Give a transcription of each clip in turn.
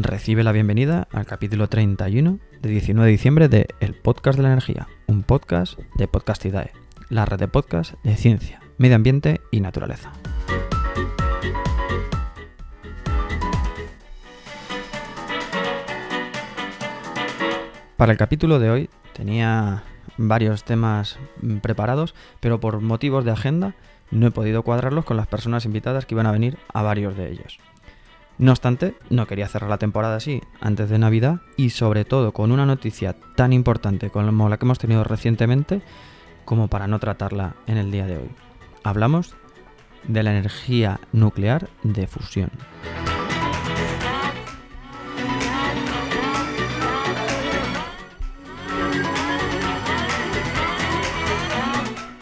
Recibe la bienvenida al capítulo 31 de 19 de diciembre de El Podcast de la Energía, un podcast de Podcastidae, la red de podcast de ciencia, medio ambiente y naturaleza. Para el capítulo de hoy tenía varios temas mm, preparados, pero por motivos de agenda no he podido cuadrarlos con las personas invitadas que iban a venir a varios de ellos. No obstante, no quería cerrar la temporada así, antes de Navidad, y sobre todo con una noticia tan importante como la que hemos tenido recientemente, como para no tratarla en el día de hoy. Hablamos de la energía nuclear de fusión.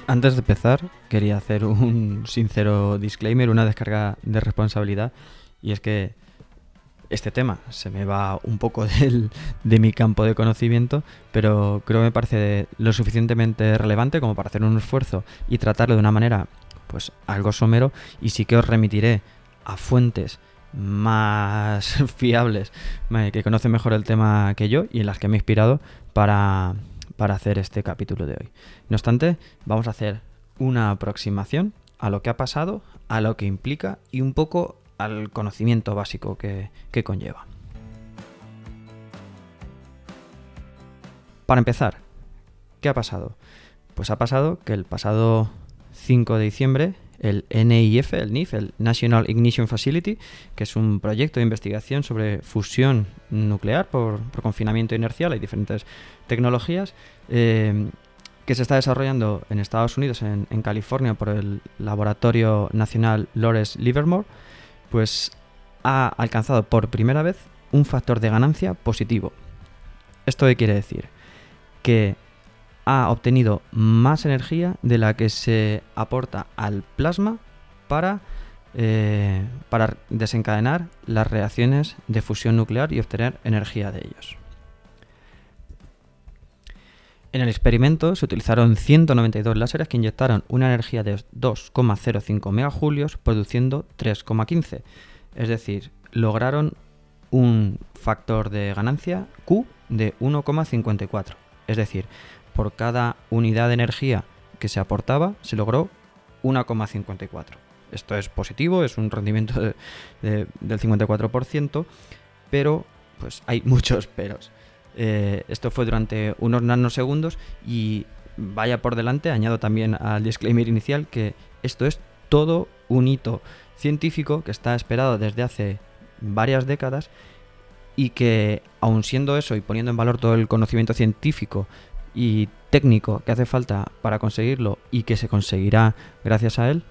Antes de empezar, quería hacer un sincero disclaimer, una descarga de responsabilidad y es que este tema se me va un poco de mi campo de conocimiento, pero creo que me parece lo suficientemente relevante como para hacer un esfuerzo y tratarlo de una manera pues algo somero y sí que os remitiré a fuentes más fiables que conocen mejor el tema que yo y en las que me he inspirado para, para hacer este capítulo de hoy. No obstante, vamos a hacer una aproximación a lo que ha pasado, a lo que implica y un poco al conocimiento básico que, conlleva. Para empezar, ¿qué ha pasado? Pues ha pasado que el pasado 5 de diciembre el NIF, el NIF, el National Ignition Facility, que es un proyecto de investigación sobre fusión nuclear por, confinamiento inercial, hay diferentes tecnologías, eh, que se está desarrollando en Estados Unidos, en, en, California, por el Laboratorio Nacional Lawrence Livermore, pues ha alcanzado por primera vez un factor de ganancia positivo. ¿Esto qué quiere decir? Que ha obtenido más energía de la que se aporta al plasma para, eh, para desencadenar las reacciones de fusión nuclear y obtener energía de ellos. En el experimento se utilizaron 192 láseres que inyectaron una energía de 2,05 megajulios produciendo 3,15. Es decir, lograron un factor de ganancia Q de 1,54. Es decir, por cada unidad de energía que se aportaba se logró 1,54. Esto es positivo, es un rendimiento del 54%, pero pues hay muchos peros. Eh, esto fue durante unos nanosegundos y vaya por delante, añado también al disclaimer inicial que esto es todo un hito científico que está esperado desde hace varias décadas y que aun siendo eso y poniendo en valor todo el conocimiento científico y técnico que hace falta para conseguirlo y que se conseguirá gracias a él,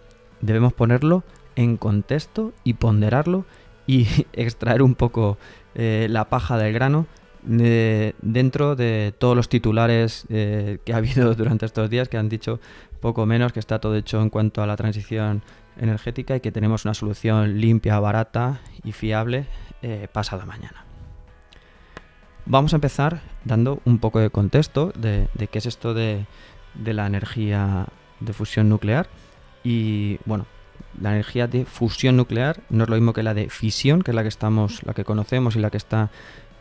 debemos ponerlo en contexto y ponderarlo y extraer un poco eh, la paja del grano dentro de todos los titulares eh, que ha habido durante estos días que han dicho poco menos que está todo hecho en cuanto a la transición energética y que tenemos una solución limpia, barata y fiable eh, pasado mañana. Vamos a empezar dando un poco de contexto de, qué es esto de, de, la energía de fusión nuclear. Y bueno, la energía de fusión nuclear no es lo mismo que la de fisión, que es la que estamos, la que conocemos y la que está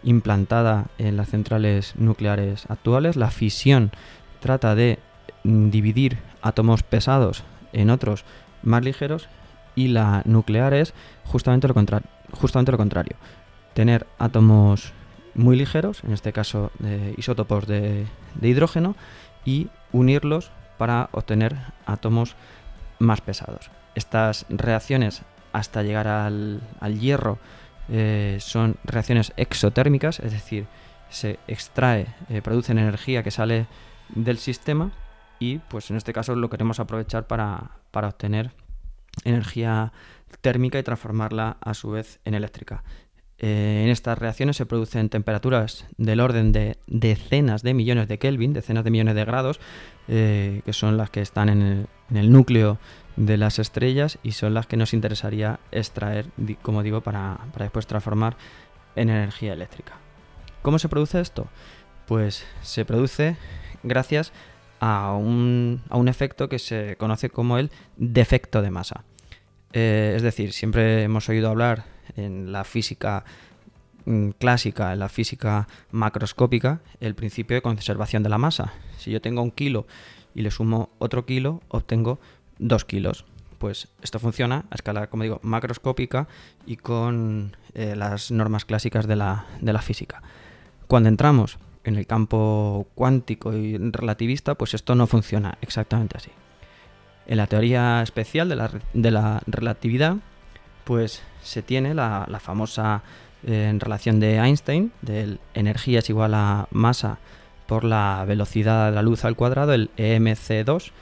implantada en las centrales nucleares actuales. La fisión trata de dividir átomos pesados en otros más ligeros y la nuclear es justamente lo, justamente lo contrario. Tener átomos muy ligeros, en este caso de isótopos de, hidrógeno, y unirlos para obtener átomos más pesados. Estas reacciones hasta llegar al hierro eh, son reacciones exotérmicas, es decir, se extrae, eh, producen energía que sale del sistema y pues en este caso lo queremos aprovechar para, para obtener energía térmica y transformarla a su vez en eléctrica. Eh, en estas reacciones se producen temperaturas del orden de decenas de millones de Kelvin, decenas de millones de grados, que son las que están en el, núcleo de las estrellas y son las que nos interesaría extraer, como digo, para, después transformar en energía eléctrica. ¿Cómo se produce esto? Pues se produce gracias a un, a un efecto que se conoce como el defecto de masa. Eh, es decir, siempre hemos oído hablar en la física mm, clásica, en la física macroscópica, el principio de conservación de la masa. Si yo tengo un kilo y le sumo otro kilo, obtengo dos kilos. Pues esto funciona a escala, como digo, macroscópica y con eh, las normas clásicas de la, de la física. Cuando entramos en el campo cuántico y relativista, pues esto no funciona exactamente así. En la teoría especial de la, de la relatividad, pues se tiene la, famosa eh, relación de Einstein, de energía es igual a masa por la velocidad de la luz al cuadrado, el EMC2,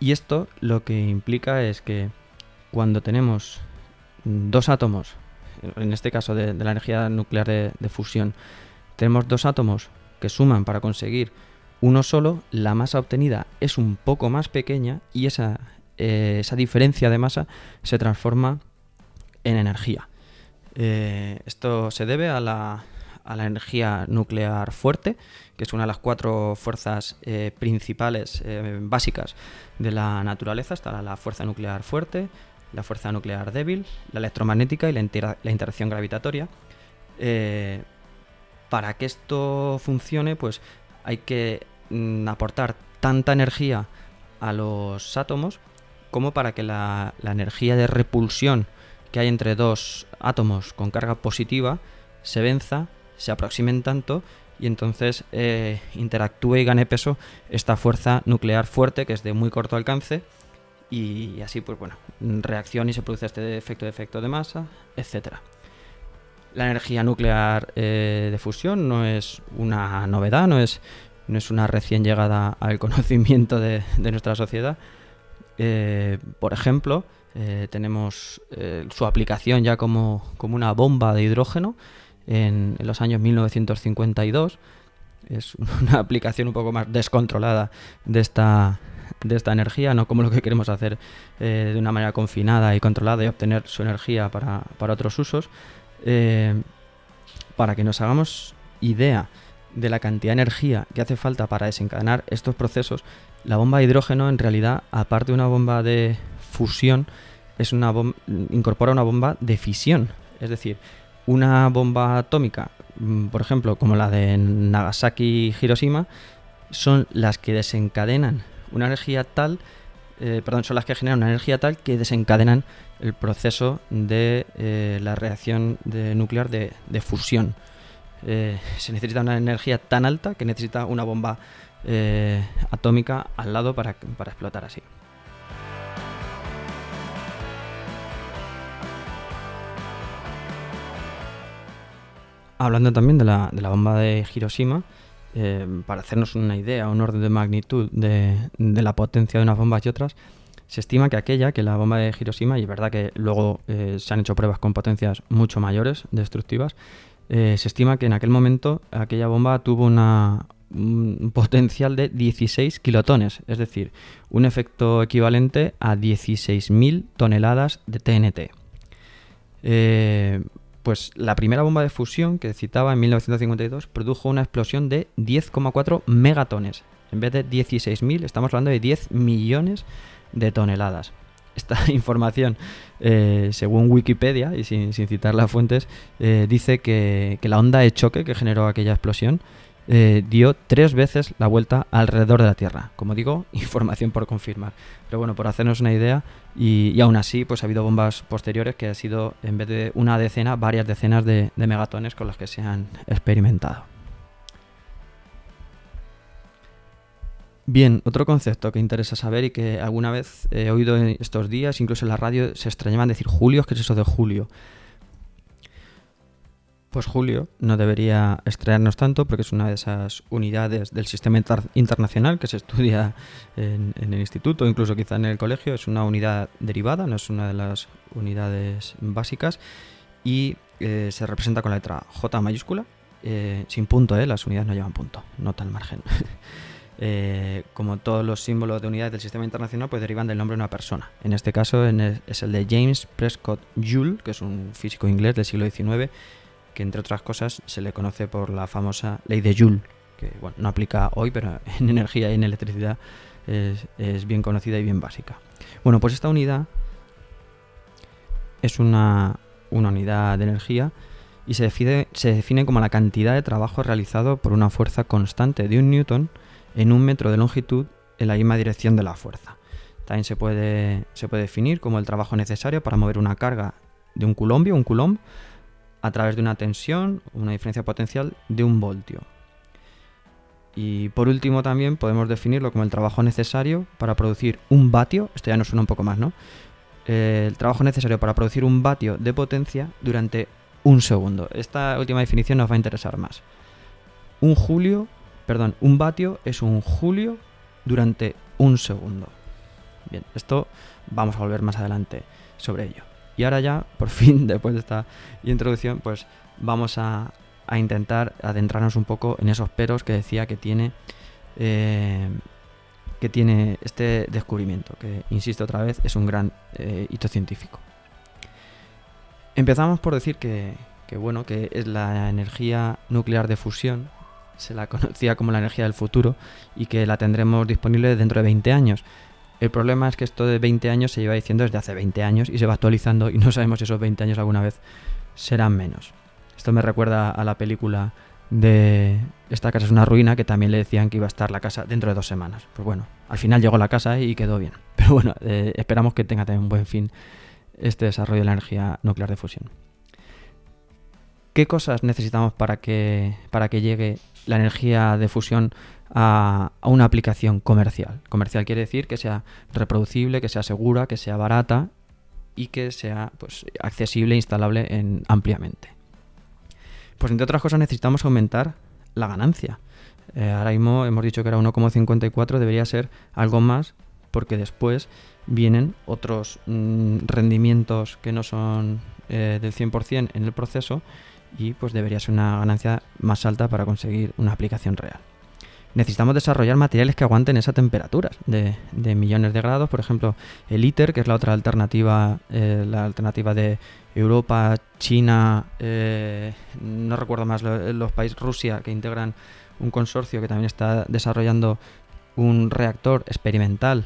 y esto lo que implica es que cuando tenemos dos átomos, en este caso de, la energía nuclear de, fusión, tenemos dos átomos que suman para conseguir uno solo, la masa obtenida es un poco más pequeña y esa, eh, esa diferencia de masa se transforma en energía. Eh, esto se debe a la, energía nuclear fuerte, que es una de las cuatro fuerzas eh, principales, eh, básicas de la naturaleza. Está la fuerza nuclear fuerte, la fuerza nuclear débil, la electromagnética y la, la interacción gravitatoria. para que esto funcione, pues hay que mm, aportar tanta energía a los átomos como para que la energía de repulsión que hay entre dos átomos con carga positiva se venza, se aproximen tanto y entonces eh, interactúe y gane peso esta fuerza nuclear fuerte que es de muy corto alcance y así pues bueno, reacciona y se produce este efecto de efecto de masa, etcétera. La energía nuclear eh, de fusión no es una novedad, no es, no es una recién llegada al conocimiento de, nuestra sociedad. Eh, por ejemplo, tenemos su aplicación ya como, una bomba de hidrógeno en, los años 1952. Es una aplicación un poco más descontrolada de esta, de esta energía, no como lo que queremos hacer eh, de una manera confinada y controlada y obtener su energía para, otros usos. para que nos hagamos idea de la cantidad de energía que hace falta para desencadenar estos procesos, la bomba de hidrógeno en realidad, aparte de una bomba de fusión es una incorpora una bomba de fisión. Es decir, una bomba atómica, mm, por ejemplo, como la de Nagasaki y Hiroshima, son las que desencadenan una energía tal, eh, perdón, son las que generan una energía tal que desencadenan el proceso de eh, la reacción nuclear de, fusión. Eh, se necesita una energía tan alta que necesita una bomba atómica al lado para explotar así. Hablando también de la, bomba de Hiroshima, eh, para hacernos una idea, un orden de magnitud de, la potencia de unas bombas y otras, se estima que aquella, que la bomba de Hiroshima, y es verdad que luego eh, se han hecho pruebas con potencias mucho mayores, destructivas, eh, se estima que en aquel momento aquella bomba tuvo una, un potencial de 16 kilotones, es decir, un efecto equivalente a 16.000 toneladas de TNT. Pues la primera bomba de fusión que citaba en 1952 produjo una explosión de 10,4 megatones. En vez de 16.000, estamos hablando de 10 millones de toneladas. Esta información, eh, según Wikipedia, y sin, citar las fuentes, eh, dice que, la onda de choque que generó aquella explosión eh, dio tres veces la vuelta alrededor de la Tierra. Como digo, información por confirmar. Pero bueno, por hacernos una idea, y, aún así, pues ha habido bombas posteriores que ha sido, en vez de una decena, varias decenas de, megatones con las que se han experimentado. Bien, otro concepto que interesa saber y que alguna vez he oído en estos días, incluso en la radio, se extrañaban decir Julio, ¿qué es eso de Julio? Pues Julio no debería extraernos tanto porque es una de esas unidades del sistema internacional que se estudia en, el instituto, incluso quizá en el colegio. Es una unidad derivada, no es una de las unidades básicas. y eh, se representa con la letra J mayúscula, eh, sin punto, ¿eh? las unidades no llevan punto, nota al margen. Eh, como todos los símbolos de unidades del sistema internacional, pues derivan del nombre de una persona. En este caso es el de James Prescott Joule, que es un físico inglés del siglo XIX, que entre otras cosas se le conoce por la famosa ley de Joule, que bueno, no aplica hoy, pero en energía y en electricidad es, bien conocida y bien básica. Bueno, pues esta unidad es una, una unidad de energía y se define, se define como la cantidad de trabajo realizado por una fuerza constante de un newton en un metro de longitud en la misma dirección de la fuerza. También se puede, se puede definir como el trabajo necesario para mover una carga de un culombio, un coulomb, a través de una tensión, una diferencia potencial de un voltio. Y por último también podemos definirlo como el trabajo necesario para producir un vatio, esto ya nos suena un poco más, ¿no? Eh, el trabajo necesario para producir un vatio de potencia durante un segundo. Esta última definición nos va a interesar más. Un julio perdón, un vatio es un julio durante un segundo. Bien, esto vamos a volver más adelante sobre ello. Y ahora ya, por fin, después de esta introducción, pues vamos a, intentar adentrarnos un poco en esos peros que decía que tiene, eh, que tiene este descubrimiento, que, insisto otra vez, es un gran eh, hito científico. Empezamos por decir que, que, bueno, que es la energía nuclear de fusión se la conocía como la energía del futuro y que la tendremos disponible dentro de 20 años. El problema es que esto de 20 años se lleva diciendo desde hace 20 años y se va actualizando y no sabemos si esos 20 años alguna vez serán menos. Esto me recuerda a la película de Esta casa es una ruina que también le decían que iba a estar la casa dentro de dos semanas. Pues bueno, al final llegó la casa y quedó bien. Pero bueno, eh, esperamos que tenga también un buen fin este desarrollo de la energía nuclear de fusión. ¿Qué cosas necesitamos para que, para que llegue la energía de fusión a, una aplicación comercial? Comercial quiere decir que sea reproducible, que sea segura, que sea barata y que sea pues, accesible e instalable en, ampliamente. Pues entre otras cosas necesitamos aumentar la ganancia. Eh, ahora mismo hemos dicho que era 1,54, debería ser algo más porque después vienen otros mm, rendimientos que no son eh, del 100% en el proceso y pues debería ser una ganancia más alta para conseguir una aplicación real. Necesitamos desarrollar materiales que aguanten esas temperaturas de, millones de grados, por ejemplo el ITER, que es la otra alternativa, eh, la alternativa de Europa, China, eh, no recuerdo más los países, Rusia, que integran un consorcio que también está desarrollando un reactor experimental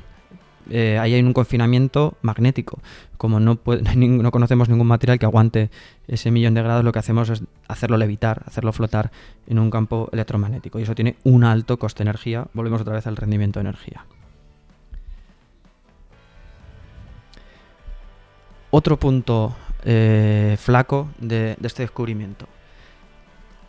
eh, ahí hay un confinamiento magnético. Como no, no conocemos ningún material que aguante ese millón de grados, lo que hacemos es hacerlo levitar, hacerlo flotar en un campo electromagnético. Y eso tiene un alto coste de energía. Volvemos otra vez al rendimiento de energía. Otro punto eh, flaco de este descubrimiento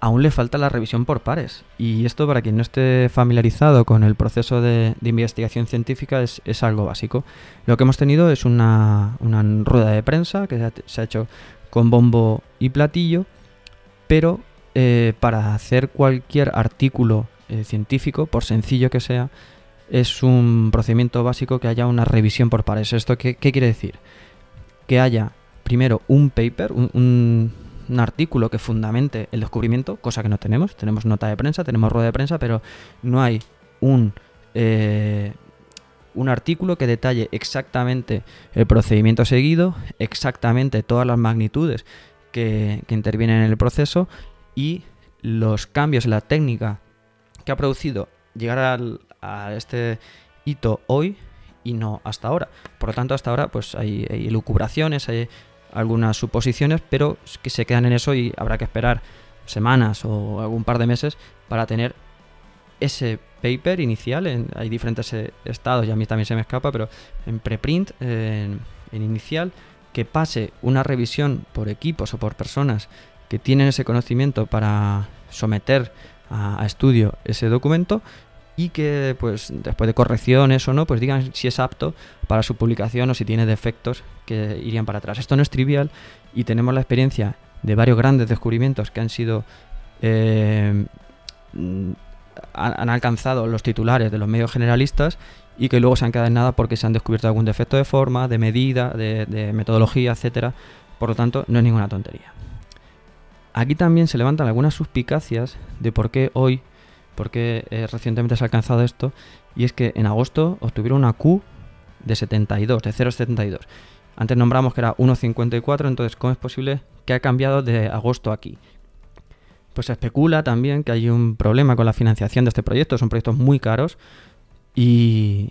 aún le falta la revisión por pares. Y esto, para quien no esté familiarizado con el proceso de, investigación científica, es, algo básico. Lo que hemos tenido es una, rueda de prensa que se ha, hecho con bombo y platillo, pero eh, para hacer cualquier artículo eh, científico, por sencillo que sea, es un procedimiento básico que haya una revisión por pares. ¿Esto qué, quiere decir? Que haya primero un paper, un un artículo que fundamente el descubrimiento, cosa que no tenemos. Tenemos nota de prensa, tenemos rueda de prensa, pero no hay un, eh, un artículo que detalle exactamente el procedimiento seguido, exactamente todas las magnitudes que, intervienen en el proceso y los cambios en la técnica que ha producido llegar a este hito hoy y no hasta ahora. Por lo tanto, hasta ahora pues hay, hay lucubraciones, hay algunas suposiciones, pero que se quedan en eso y habrá que esperar semanas o algún par de meses para tener ese paper inicial. En, hay diferentes eh, estados y a mí también se me escapa, pero en preprint, en, inicial, que pase una revisión por equipos o por personas que tienen ese conocimiento para someter a estudio ese documento y que pues después de correcciones o no, pues digan si es apto para su publicación o si tiene defectos que irían para atrás. Esto no es trivial y tenemos la experiencia de varios grandes descubrimientos que han sido eh, han, alcanzado los titulares de los medios generalistas y que luego se han quedado en nada porque se han descubierto algún defecto de forma, de medida, de, metodología, etcétera, Por lo tanto, no es ninguna tontería. Aquí también se levantan algunas suspicacias de por qué hoy, por qué eh, recientemente se ha alcanzado esto, y es que en agosto obtuvieron una Q de 72, de 0,72. Antes nombramos que era 1,54, entonces ¿cómo es posible que ha cambiado de agosto aquí? Pues se especula también que hay un problema con la financiación de este proyecto, son proyectos muy caros y,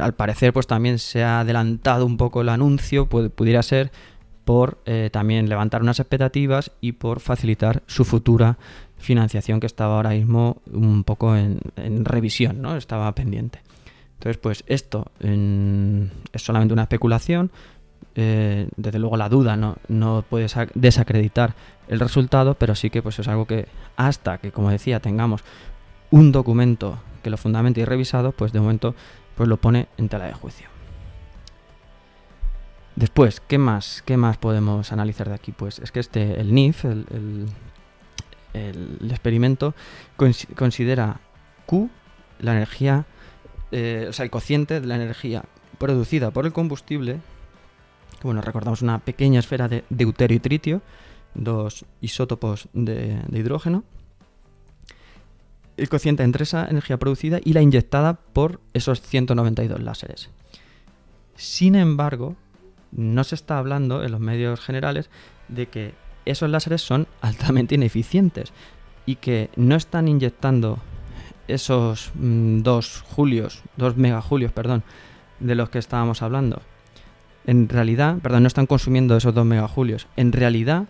al parecer pues también se ha adelantado un poco el anuncio, pudiera ser por eh, también levantar unas expectativas y por facilitar su futura financiación que estaba ahora mismo un poco en, revisión, ¿no? Estaba pendiente. Entonces, pues esto es solamente una especulación. Eh, desde luego la duda no, no puede desacreditar el resultado, pero sí que pues es algo que hasta que, como decía, tengamos un documento que lo fundamente y revisado, pues de momento pues lo pone en tela de juicio. Después, ¿qué más, ¿qué más podemos analizar de aquí? Pues es que este, el NIF, el, experimento, considera Q la energía, eh, o sea, el cociente de la energía producida por el combustible, bueno, recordamos una pequeña esfera de deuterio y tritio, dos isótopos de hidrógeno, el cociente entre esa energía producida y la inyectada por esos 192 láseres. Sin embargo, no se está hablando en los medios generales de que esos láseres son altamente ineficientes y que no están inyectando esos 2 mm, julios, 2 megajulios, perdón, de los que estábamos hablando. En realidad, perdón, no están consumiendo esos 2 megajulios. En realidad,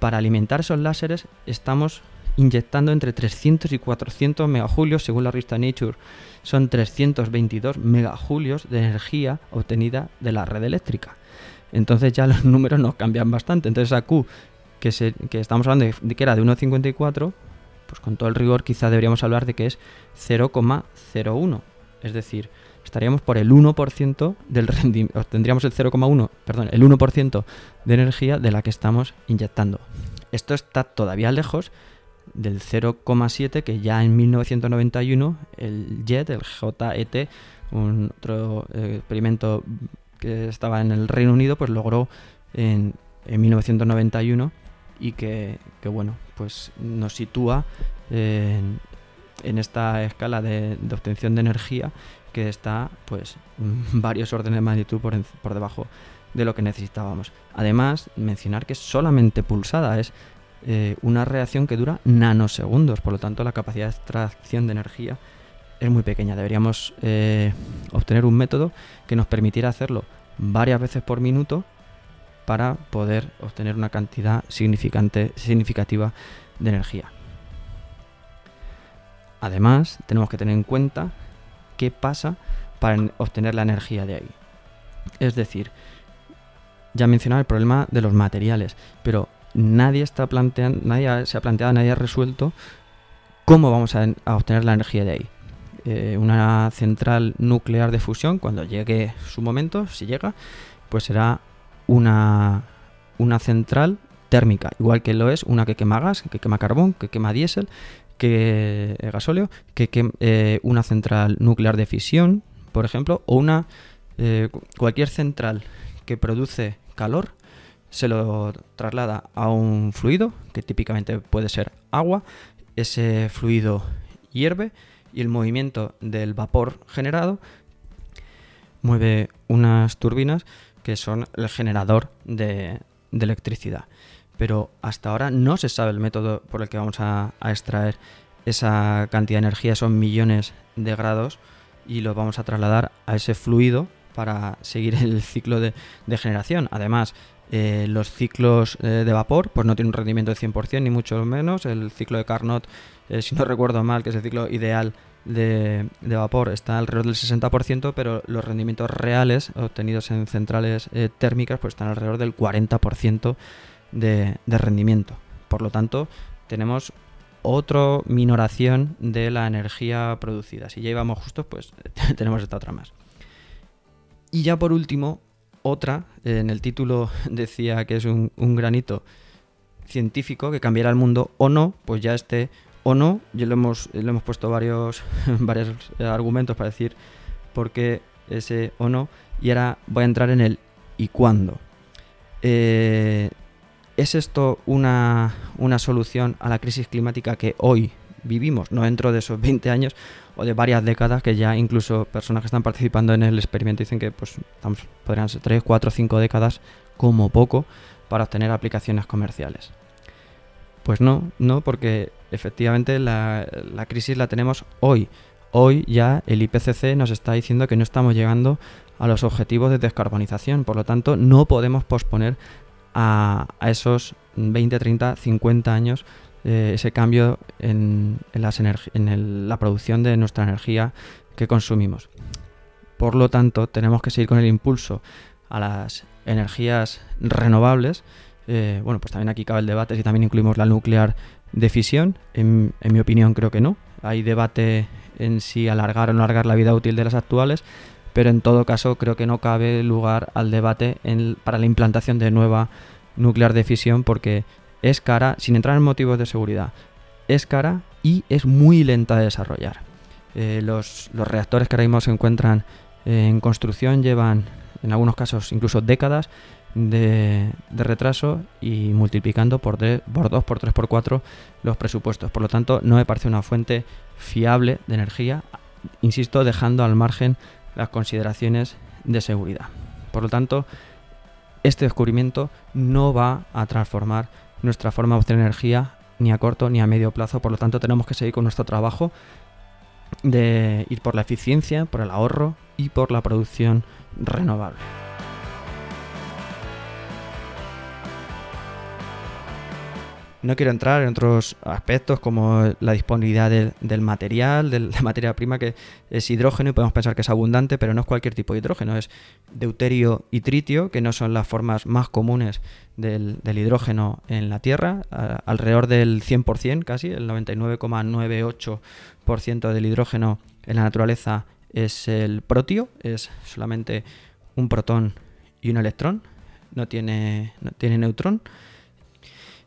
para alimentar esos láseres estamos inyectando entre 300 y 400 megajulios según la revista Nature. Son 322 megajulios de energía obtenida de la red eléctrica entonces ya los números nos cambian bastante. Entonces a Q, que, se, estamos hablando de, que era de 1,54, pues con todo el rigor quizá deberíamos hablar de que es 0,01. Es decir, estaríamos por el 1% del rendimiento, tendríamos el 0,1, perdón, el 1% de energía de la que estamos inyectando. Esto está todavía lejos del 0,7 que ya en 1991 el JET, el JET, un otro eh, experimento que estaba en el Reino Unido, pues logró en, 1991 y que, bueno, pues nos sitúa en, esta escala de, obtención de energía que está pues varios órdenes de magnitud por, por debajo de lo que necesitábamos. Además, mencionar que solamente pulsada es eh, una reacción que dura nanosegundos, por lo tanto la capacidad de extracción de energía es muy pequeña. Deberíamos eh, obtener un método que nos permitiera hacerlo varias veces por minuto para poder obtener una cantidad significante, significativa de energía. Además, tenemos que tener en cuenta qué pasa para obtener la energía de ahí. Es decir, ya mencionaba el problema de los materiales, pero nadie está planteando, nadie se ha planteado, nadie ha resuelto cómo vamos a obtener la energía de ahí. Eh, una central nuclear de fusión, cuando llegue su momento, si llega, pues será una, una central térmica, igual que lo es una que quema gas, que quema carbón, que quema diésel, que eh, gasóleo, que, eh, una central nuclear de fisión, por ejemplo, o una cualquier central que produce calor se lo traslada a un fluido, que típicamente puede ser agua, ese fluido hierve y el movimiento del vapor generado mueve unas turbinas que son el generador de, electricidad. Pero hasta ahora no se sabe el método por el que vamos a, extraer esa cantidad de energía, son millones de grados, y lo vamos a trasladar a ese fluido para seguir el ciclo de, generación. Además, eh, los ciclos eh, de vapor pues no tienen un rendimiento de 100% ni mucho menos. El ciclo de Carnot eh, si no recuerdo mal, que es el ciclo ideal de, vapor, está alrededor del 60%, pero los rendimientos reales obtenidos en centrales eh, térmicas pues están alrededor del 40% de, de rendimiento. Por lo tanto, tenemos otra minoración de la energía producida. Si ya íbamos justos, pues tenemos esta otra más. Y ya por último, otra, en el título decía que es un, un granito científico que cambiará el mundo o no, pues ya este o no. Ya hemos, le hemos puesto varios, varios argumentos para decir por qué ese o no. Y ahora voy a entrar en el y cuándo. Eh, ¿Es esto una, una solución a la crisis climática que hoy vivimos, no dentro de esos 20 años o de varias décadas que ya incluso personas que están participando en el experimento dicen que pues podrían ser 3, 4, 5 décadas como poco para obtener aplicaciones comerciales. Pues no, no, porque efectivamente la, la crisis la tenemos hoy. Hoy ya el IPCC nos está diciendo que no estamos llegando a los objetivos de descarbonización, por lo tanto no podemos posponer a, esos 20, 30, 50 años eh, ese cambio en, las en la producción de nuestra energía que consumimos. Por lo tanto, tenemos que seguir con el impulso a las energías renovables. Eh, bueno, pues también aquí cabe el debate si también incluimos la nuclear de fisión. En, en mi opinión, creo que no. Hay debate en si alargar o no alargar la vida útil de las actuales, pero en todo caso creo que no cabe lugar al debate para la implantación de nueva nuclear de fisión porque es cara, sin entrar en motivos de seguridad, es cara y es muy lenta de desarrollar. Eh, los, reactores que ahora mismo se encuentran en construcción llevan en algunos casos incluso décadas de, retraso y multiplicando por, por 2, por 3, por 4 los presupuestos. Por lo tanto, no me parece una fuente fiable de energía, insisto, dejando al margen las consideraciones de seguridad. Por lo tanto, este descubrimiento no va a transformar nuestra forma de obtener energía ni a corto ni a medio plazo. Por lo tanto, tenemos que seguir con nuestro trabajo de ir por la eficiencia, por el ahorro y por la producción renovable. No quiero entrar en otros aspectos como la disponibilidad del, material, de la materia prima que es hidrógeno y podemos pensar que es abundante, pero no es cualquier tipo de hidrógeno, es deuterio y tritio, que no son las formas más comunes del, hidrógeno en la Tierra, alrededor del 100% casi, el 99,98% del hidrógeno en la naturaleza es el protio, es solamente un protón y un electrón, no tiene, no tiene neutrón.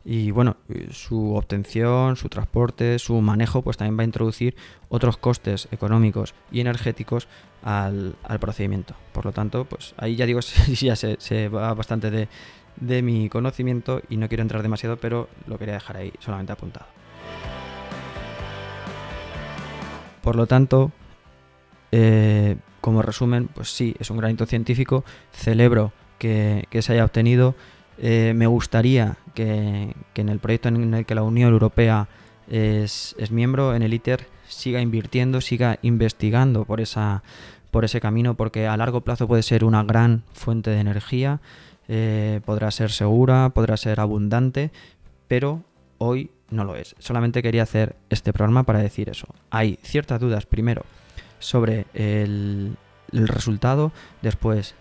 Y bueno, su obtención, su transporte, su manejo, pues también va a introducir otros costes económicos y energéticos al, procedimiento. Por lo tanto, pues ahí ya digo, ya se, va bastante de, de mi conocimiento y no quiero entrar demasiado, pero lo quería dejar ahí solamente apuntado. Por lo tanto, eh, como resumen, pues sí, es un granito científico. Celebro que, que se haya obtenido eh, me gustaría que, en el proyecto en el que la Unión Europea es, miembro, en el ITER, siga invirtiendo, siga investigando por, esa, por ese camino, porque a largo plazo puede ser una gran fuente de energía, eh, podrá ser segura, podrá ser abundante, pero hoy no lo es. Solamente quería hacer este programa para decir eso. Hay ciertas dudas, primero, sobre el, el resultado, después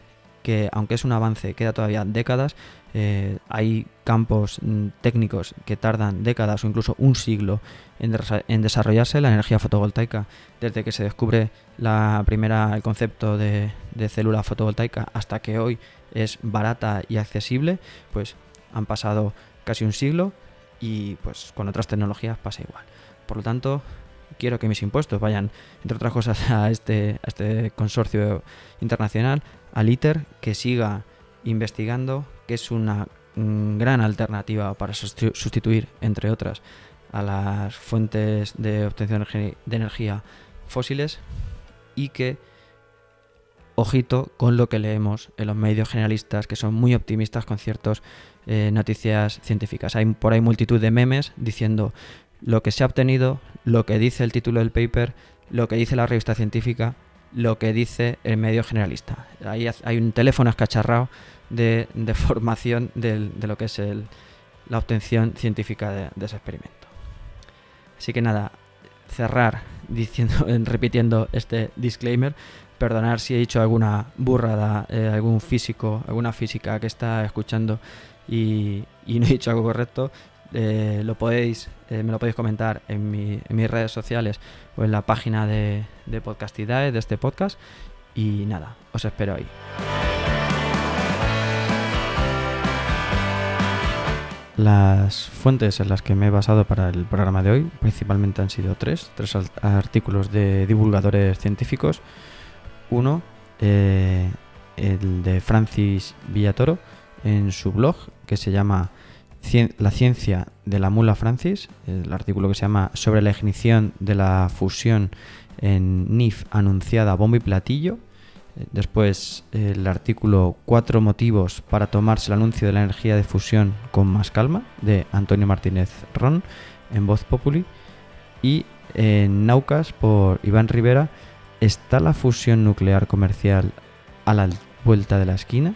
que aunque es un avance, queda todavía décadas, eh, hay campos mm, técnicos que tardan décadas o incluso un siglo en, desarrollarse. La energía fotovoltaica, desde que se descubre la primera, el concepto de, célula fotovoltaica hasta que hoy es barata y accesible, pues han pasado casi un siglo y pues con otras tecnologías pasa igual. Por lo tanto, quiero que mis impuestos vayan, entre otras cosas, a este, a este consorcio internacional, al ITER, que siga investigando, que es una gran alternativa para sustituir, entre otras, a las fuentes de obtención de energía fósiles y que, ojito con lo que leemos en los medios generalistas, que son muy optimistas con ciertas eh, noticias científicas. Hay por ahí multitud de memes diciendo lo que se ha obtenido, lo que dice el título del paper, lo que dice la revista científica, lo que dice el medio generalista. Ahí hay un teléfono escacharrado de, formación de, lo que es la obtención científica de, ese experimento. Así que nada, cerrar diciendo, repitiendo este disclaimer. Perdonar si he dicho alguna burrada, eh, algún físico, alguna física que está escuchando y, no he dicho algo correcto. Eh, lo podéis, eh, me lo podéis comentar en, mis redes sociales o en la página de, de Podcastidae de este podcast. Y nada, os espero ahí. Las fuentes en las que me he basado para el programa de hoy principalmente han sido tres, tres artículos de divulgadores científicos. Uno, eh, el de Francis Villatoro, en su blog que se llama La ciencia de la mula Francis, el artículo que se llama Sobre la ignición de la fusión en NIF anunciada bombo y platillo. Después el artículo Cuatro motivos para tomarse el anuncio de la energía de fusión con más calma de Antonio Martínez Ron en Voz Populi. Y en Naucas por Iván Rivera, ¿está la fusión nuclear comercial a la vuelta de la esquina?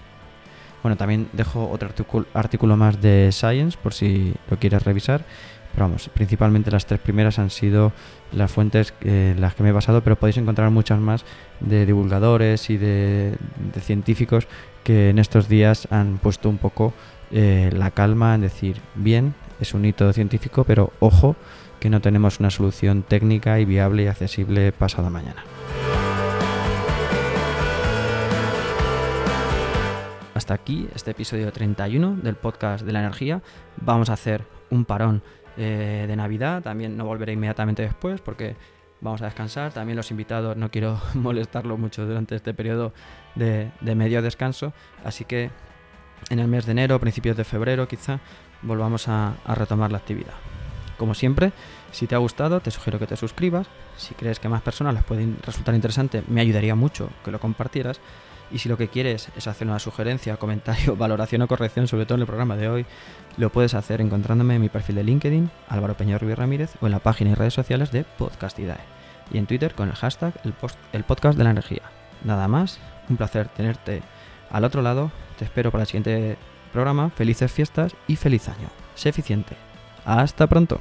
Bueno, también dejo otro artículo más de Science por si lo quieres revisar. Pero vamos, principalmente las tres primeras han sido las fuentes en las que me he basado, pero podéis encontrar muchas más de divulgadores y de, científicos que en estos días han puesto un poco eh, la calma en decir, bien, es un hito científico, pero ojo, que no tenemos una solución técnica y viable y accesible pasado mañana. Hasta aquí este episodio 31 del podcast de la energía. Vamos a hacer un parón eh, de Navidad. También no volveré inmediatamente después porque vamos a descansar. También los invitados no quiero molestarlo mucho durante este periodo de, medio descanso. Así que en el mes de enero, principios de febrero quizá, volvamos a retomar la actividad. Como siempre, si te ha gustado, te sugiero que te suscribas. Si crees que más personas les puede resultar interesante, me ayudaría mucho que lo compartieras. Y si lo que quieres es hacer una sugerencia, comentario, valoración o corrección, sobre todo en el programa de hoy, lo puedes hacer encontrándome en mi perfil de LinkedIn, Álvaro Peña Rubio Ramírez, o en la página y redes sociales de Podcastidae. Y en Twitter con el hashtag el, el podcast de la energía. Nada más, un placer tenerte al otro lado. Te espero para el siguiente programa. Felices fiestas y feliz año. Sé eficiente. Hasta pronto.